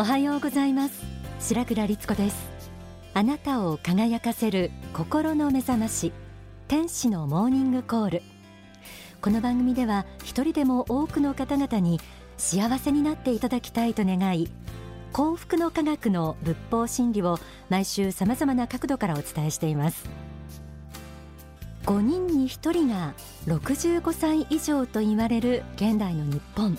おはようございます。白倉律子です。あなたを輝かせる心の目覚まし天使のモーニングコール。この番組では一人でも多くの方々に幸せになっていただきたいと願い幸福の科学の仏法真理を毎週さまざまな角度からお伝えしています。5人に1人が65歳以上と言われる現代の日本。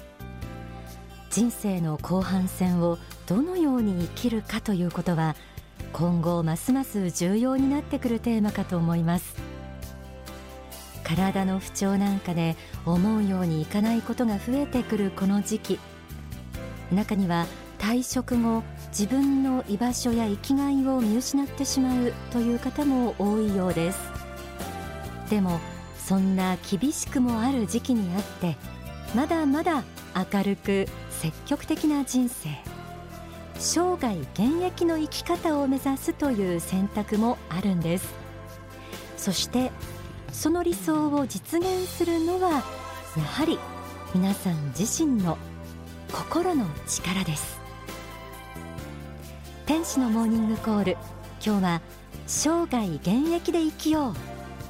人生の後半戦をどのように生きるかということは今後ますます重要になってくるテーマかと思います。体の不調なんかで思うようにいかないことが増えてくるこの時期。中には退職後自分の居場所や生きがいを見失ってしまうという方も多いようです。でもそんな厳しくもある時期にあってまだまだ明るく積極的な人生。生涯現役の生き方を目指すという選択もあるんです。そしてその理想を実現するのはやはり皆さん自身の心の力です。天使のモーニングコール。今日は生涯現役で生きよう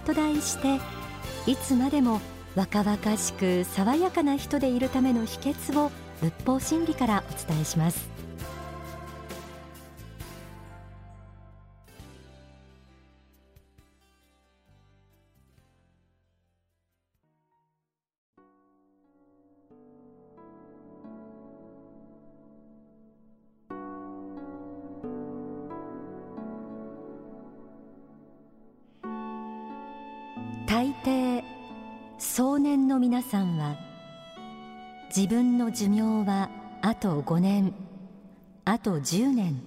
と題していつまでも若々しく爽やかな人でいるための秘訣を仏法真理からお伝えします。大抵壮年の皆さんは自分の寿命はあと5年あと10年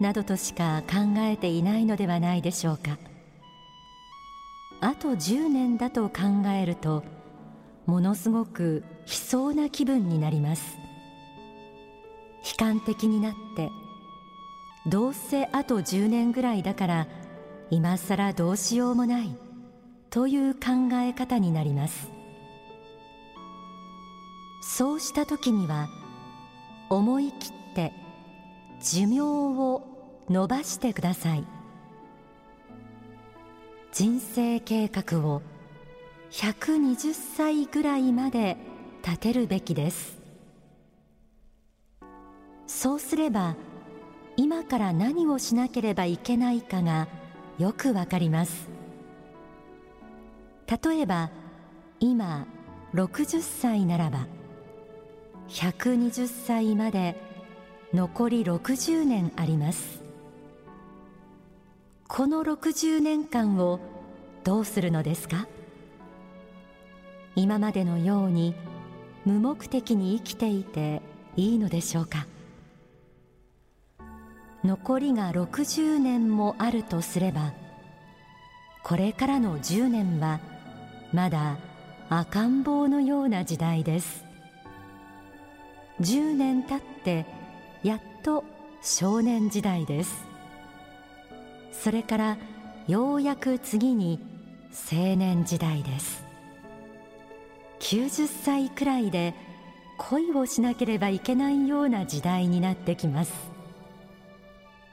などとしか考えていないのではないでしょうか。あと10年だと考えるとものすごく悲壮な気分になります。悲観的になってどうせあと10年ぐらいだから今さらどうしようもないという考え方になります。そうした時には思い切って寿命を伸ばしてください。人生計画を120歳ぐらいまで立てるべきです。そうすれば今から何をしなければいけないかがよくわかります。例えば今60歳ならば120歳まで残り60年あります。この60年間をどうするのですか？今までのように無目的に生きていていいのでしょうか？残りが60年もあるとすればこれからの10年はまだ赤ん坊のような時代です。10年経ってやっと少年時代です。それからようやく次に青年時代です。90歳くらいで恋をしなければいけないような時代になってきます。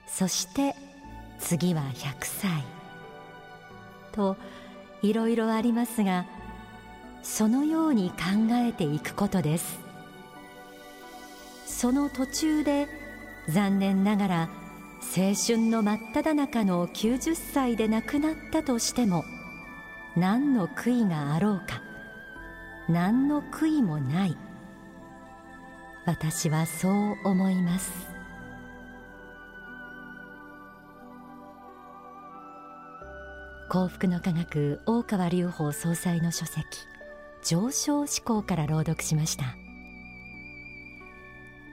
そして次は100歳。といろいろありますがそのように考えていくことです。その途中で残念ながら青春の真っ只中の90歳で亡くなったとしても何の悔いがあろうか何の悔いもない。私はそう思います。幸福の科学大川隆法総裁の書籍上昇志向から朗読しました。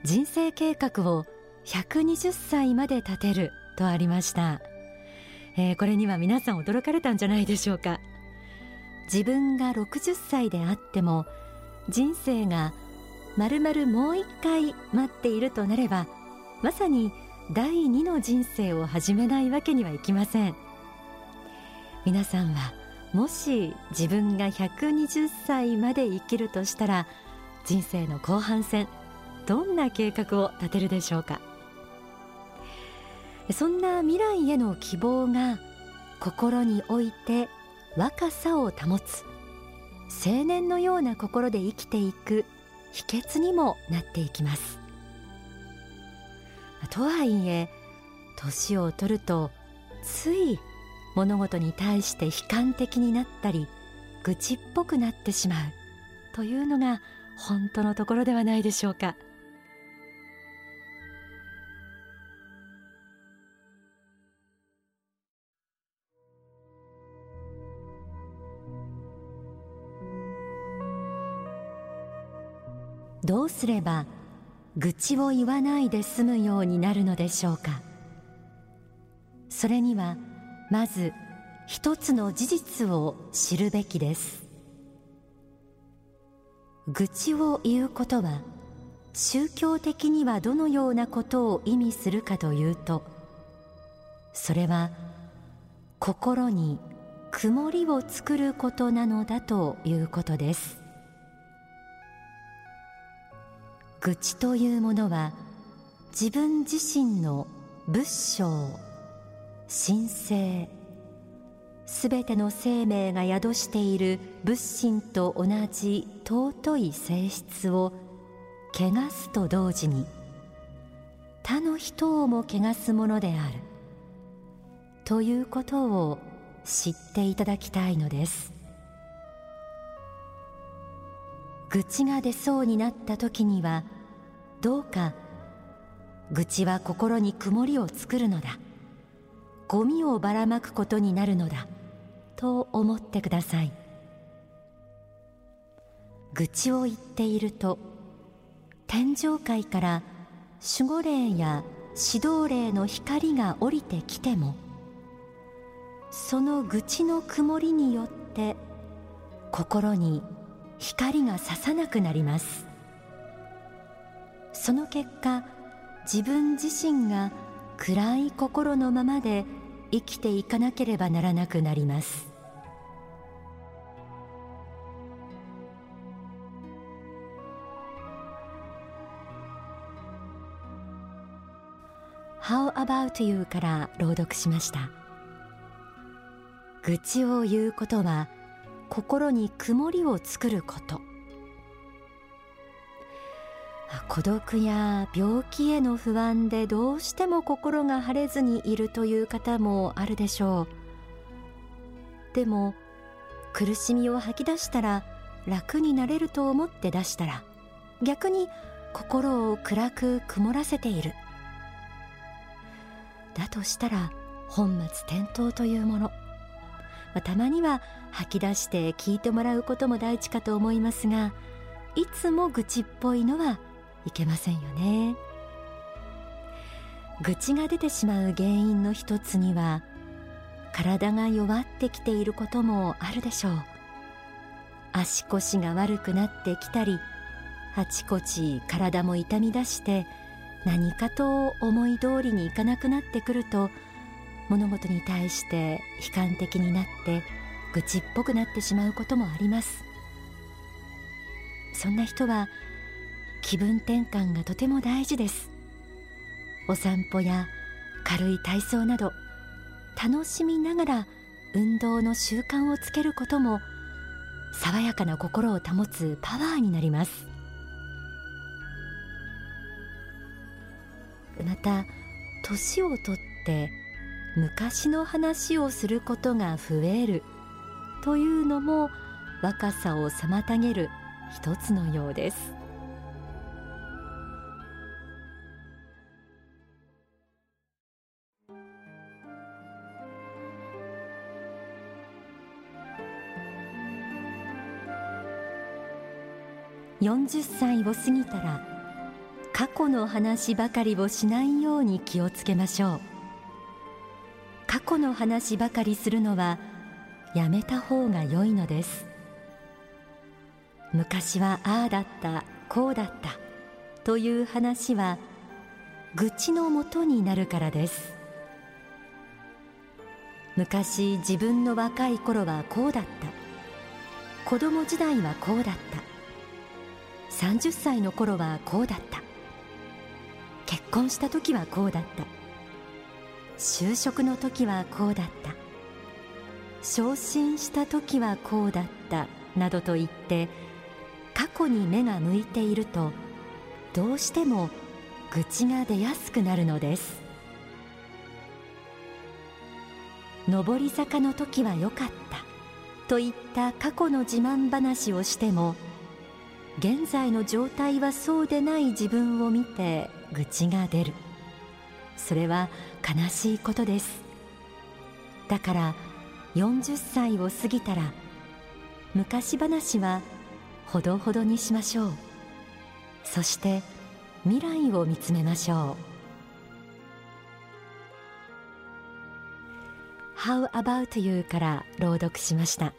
人生計画を120歳まで立てるとありました、えー、これには皆さん驚かれたんじゃないでしょうか。自分が60歳であっても人生がまるまるもう一回待っているとなればまさに第二の人生を始めないわけにはいきません。皆さんはもし自分が120歳まで生きるとしたら人生の後半戦どんな計画を立てるでしょうか？そんな未来への希望が心において若さを保つ青年のような心で生きていく秘訣にもなっていきます。とはいえ年を取るとつい物事に対して悲観的になったり愚痴っぽくなってしまうというのが本当のところではないでしょうか。どうすれば愚痴を言わないで済むようになるのでしょうか。それにはまず一つの事実を知るべきです。愚痴を言うことは宗教的にはどのようなことを意味するかというとそれは心に曇りを作ることなのだということです。愚痴というものは自分自身の仏性神聖すべての生命が宿している仏心と同じ尊い性質を汚すと同時に他の人をも汚すものであるということを知っていただきたいのです。愚痴が出そうになった時にはどうか愚痴は心に曇りを作るのだ。ゴミをばらまくことになるのだ。と思ってください。愚痴を言っていると天上界から守護霊や指導霊の光が降りてきてもその愚痴の曇りによって心に光が差さなくなります。その結果自分自身が暗い心のままで生きていかなければならなくなります。How about you から朗読しました。愚痴を言うことは心に曇りを作ること。孤独や病気への不安でどうしても心が晴れずにいるという方もあるでしょう。でも苦しみを吐き出したら楽になれると思って出したら逆に心を暗く曇らせている。だとしたら本末転倒というもの、たまには吐き出して聞いてもらうことも大事かと思いますがいつも愚痴っぽいのはいけませんよね。愚痴が出てしまう原因の一つには体が弱ってきていることもあるでしょう。足腰が悪くなってきたりあちこち体も痛み出して何かと思い通りにいかなくなってくると物事に対して悲観的になって愚痴っぽくなってしまうこともあります。そんな人は気分転換がとても大事です。お散歩や軽い体操など楽しみながら運動の習慣をつけることも爽やかな心を保つパワーになります。また年をとって昔の話をすることが増えるというのも若さを妨げる一つのようです。40歳を過ぎたら過去の話ばかりをしないように気をつけましょう。過去の話ばかりするのはやめた方が良いのです。昔はああだったこうだったという話は愚痴のもとになるからです。昔自分の若い頃はこうだった。子供時代はこうだった。30歳の頃はこうだった。結婚した時はこうだった。就職の時はこうだった。昇進した時はこうだった。などと言って過去に目が向いているとどうしても愚痴が出やすくなるのです。上り坂の時は良かった。といった過去の自慢話をしても現在の状態はそうでない自分を見て愚痴が出る。それは悲しいことです。だから40歳を過ぎたら昔話はほどほどにしましょう。そして未来を見つめましょう。How about you? から朗読しました。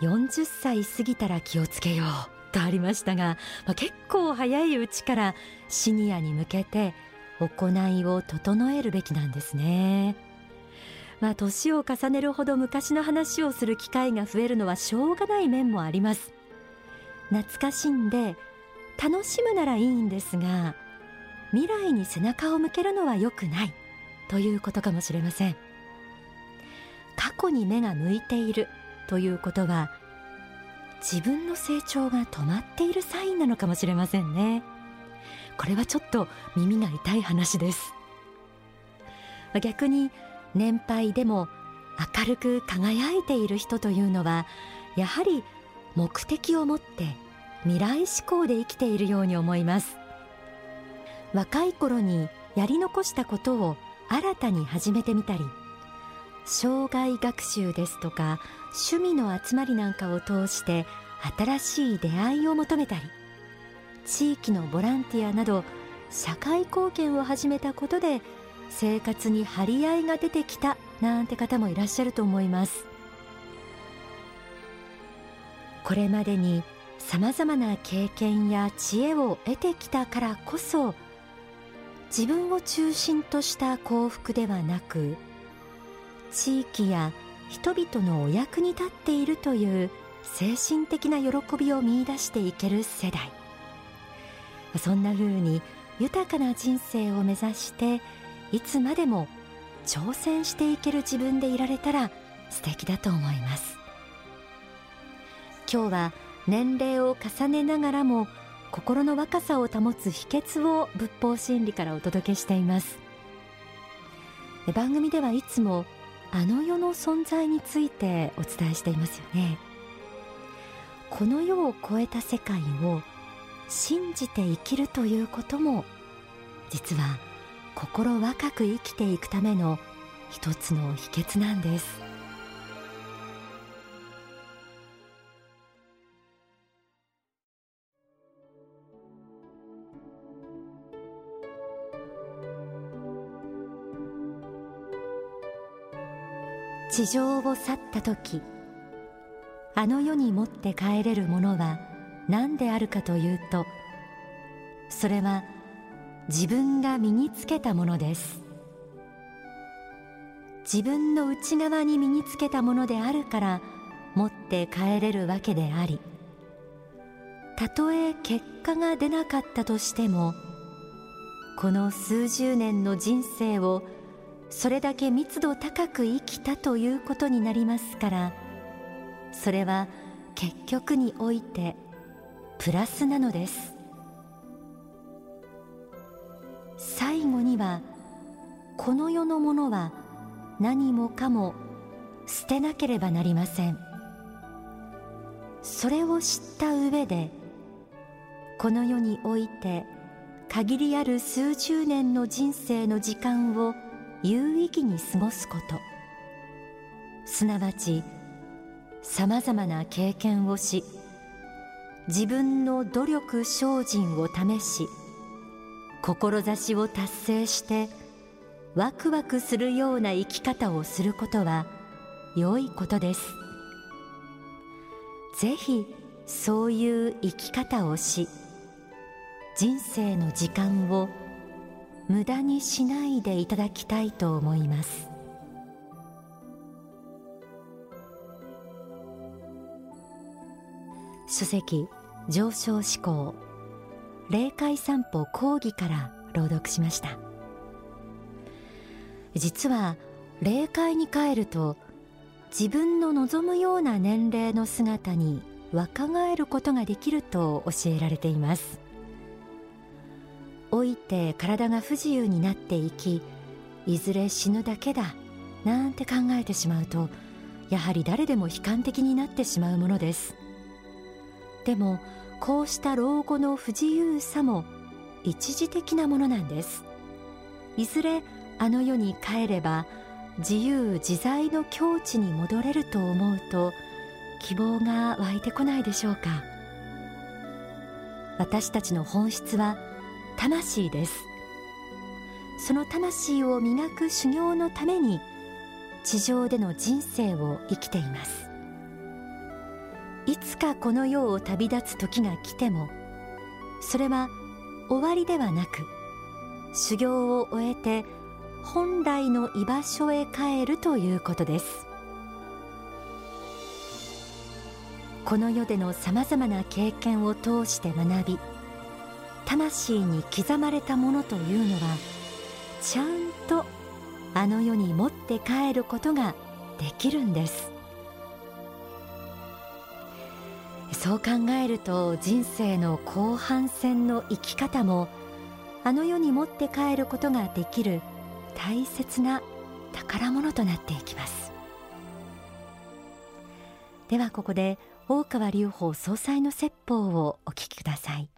40歳過ぎたら気をつけようとありましたが、まあ、結構早いうちからシニアに向けて行いを整えるべきなんですね。まあ年を重ねるほど昔の話をする機会が増えるのはしょうがない面もあります。懐かしんで楽しむならいいんですが未来に背中を向けるのは良くないということかもしれません。過去に目が向いているということは自分の成長が止まっているサインなのかもしれませんね。これはちょっと耳が痛い話です。逆に年配でも明るく輝いている人というのはやはり目的を持って未来志向で生きているように思います。若い頃にやり残したことを新たに始めてみたり障害学習ですとか趣味の集まりなんかを通して新しい出会いを求めたり地域のボランティアなど社会貢献を始めたことで生活に張り合いが出てきたなんて方もいらっしゃると思います。これまでにさまざまな経験や知恵を得てきたからこそ自分を中心とした幸福ではなく地域や人々のお役に立っているという精神的な喜びを見いだしていける世代。そんな風に豊かな人生を目指していつまでも挑戦していける自分でいられたら素敵だと思います。今日は年齢を重ねながらも心の若さを保つ秘訣を仏法真理からお届けしています。番組ではいつもあの世の存在についてお伝えしていますよね。この世を超えた世界を信じて生きるということも実は心若く生きていくための一つの秘訣なんです。地上を去った時あの世に持って帰れるものは何であるかというとそれは自分が身につけたものです。自分の内側に身につけたものであるから持って帰れるわけでありたとえ結果が出なかったとしてもこの数十年の人生をそれだけ密度高く生きたということになりますからそれは結局においてプラスなのです。最後にはこの世のものは何もかも捨てなければなりません。それを知った上でこの世において限りある数十年の人生の時間を有意義に過ごすこと。すなわちさまざまな経験をし自分の努力精進を試し志を達成してワクワクするような生き方をすることは良いことです。ぜひそういう生き方をし人生の時間を無駄にしないでいただきたいと思います。書籍上昇志向。霊界散歩講義から朗読しました。実は霊界に帰ると自分の望むような年齢の姿に若返ることができると教えられています。老いて体が不自由になっていきいずれ死ぬだけだなんて考えてしまうとやはり誰でも悲観的になってしまうものです。でもこうした老後の不自由さも一時的なものなんです。いずれあの世に帰れば自由自在の境地に戻れると思うと希望が湧いてこないでしょうか。私たちの本質は魂です。その魂を磨く修行のために地上での人生を生きています。いつかこの世を旅立つ時が来てもそれは終わりではなく修行を終えて本来の居場所へ帰るということです。この世でのさまざまな経験を通して学び魂に刻まれたものというのはちゃんとあの世に持って帰ることができるんです。そう考えると人生の後半戦の生き方もあの世に持って帰ることができる大切な宝物となっていきます。ではここで大川隆法総裁の説法をお聞きください。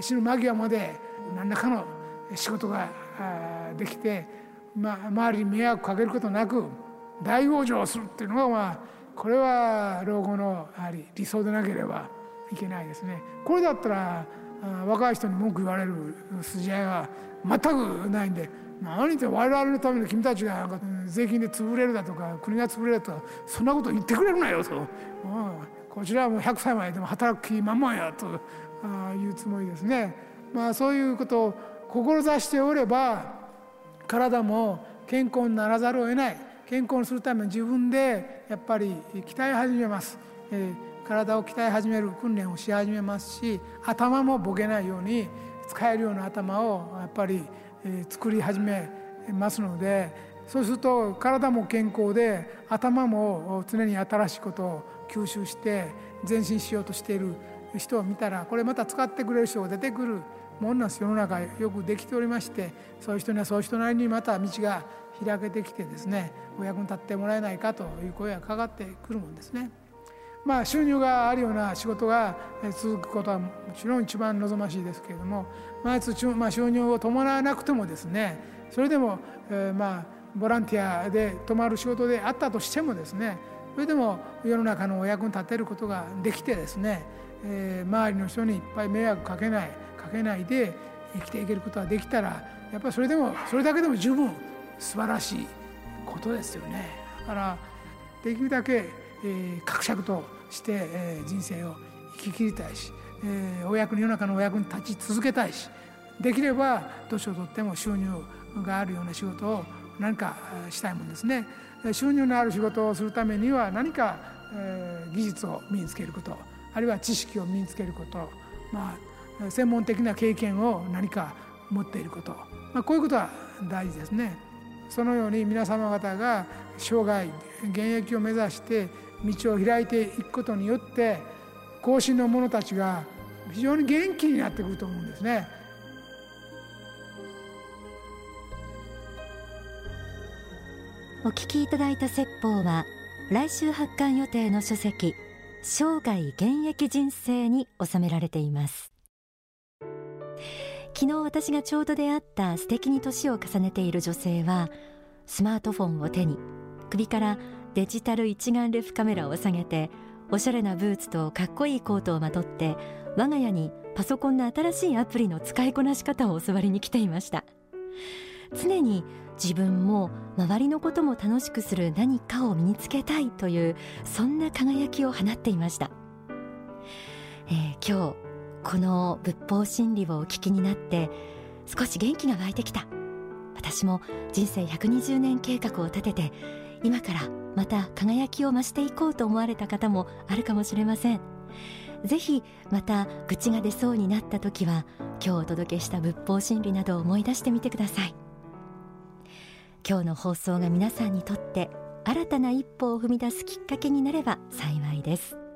死ぬ間際まで何らかの仕事ができて、まあ、周りに迷惑かけることなく大往生するっていうのが、まあ、これは老後のやはり理想でなければいけないですね。これだったら若い人に文句言われる筋合いは全くないんで何言って我々のために君たちが税金で潰れるだとか国が潰れるとかそんなこと言ってくれるなよと、うん、こちらはもう100歳まででも働く気満々やと。いうつもりですね。まあ、そういうことを志しておれば体も健康にならざるを得ない健康にするために自分でやっぱり鍛え始めます、えー、体を鍛え始める訓練をし始めますし頭もボケないように使えるような頭をやっぱり、えー、作り始めますのでそうすると体も健康で頭も常に新しいことを吸収して前進しようとしている人を見たらこれまた使ってくれる人が出てくるもんなんです世の中よくできておりましてそういう人にはそういう人なりにまた道が開けてきてですねお役に立ってもらえないかという声がかかってくるもんですね。まあ、収入があるような仕事が続くことはもちろん一番望ましいですけれども、まあ、まあ、収入を伴わなくてもですねそれでも、まあボランティアで泊まる仕事であったとしてもですねそれでも世の中のお役に立てることができてですねえー、周りの人にいっぱい迷惑かけないかけないで生きていけることができたらやっぱりそれでもそれだけでも十分素晴らしいことですよね。だからできるだけ、えー、格尺として、えー、人生を生き切りたいし、えー、お役に世の中のお役に立ち続けたいしできれば年をとっても収入があるような仕事を何かしたいもんですね。収入のある仕事をするためには何か、えー、技術を身につけることあるいは知識を身につけること、まあ、専門的な経験を何か持っていること、まあ、こういうことは大事ですね。そのように皆様方が生涯現役を目指して道を開いていくことによって後進の者たちが非常に元気になってくると思うんですね。お聞きいただいた説法は来週発刊予定の書籍生涯現役人生に収められています。昨日私がちょうど出会った素敵に年を重ねている女性はスマートフォンを手に首からデジタル一眼レフカメラを下げておしゃれなブーツとかっこいいコートをまとって我が家にパソコンの新しいアプリの使いこなし方を教わりに来ていました。常に自分も周りのことも楽しくする何かを身につけたいというそんな輝きを放っていました、えー、今日この仏法真理をお聞きになって少し元気が湧いてきた。私も人生120年計画を立てて今からまた輝きを増していこうと思われた方もあるかもしれません。ぜひまた愚痴が出そうになった時は今日お届けした仏法真理などを思い出してみてください。今日の放送が皆さんにとって新たな一歩を踏み出すきっかけになれば幸いです。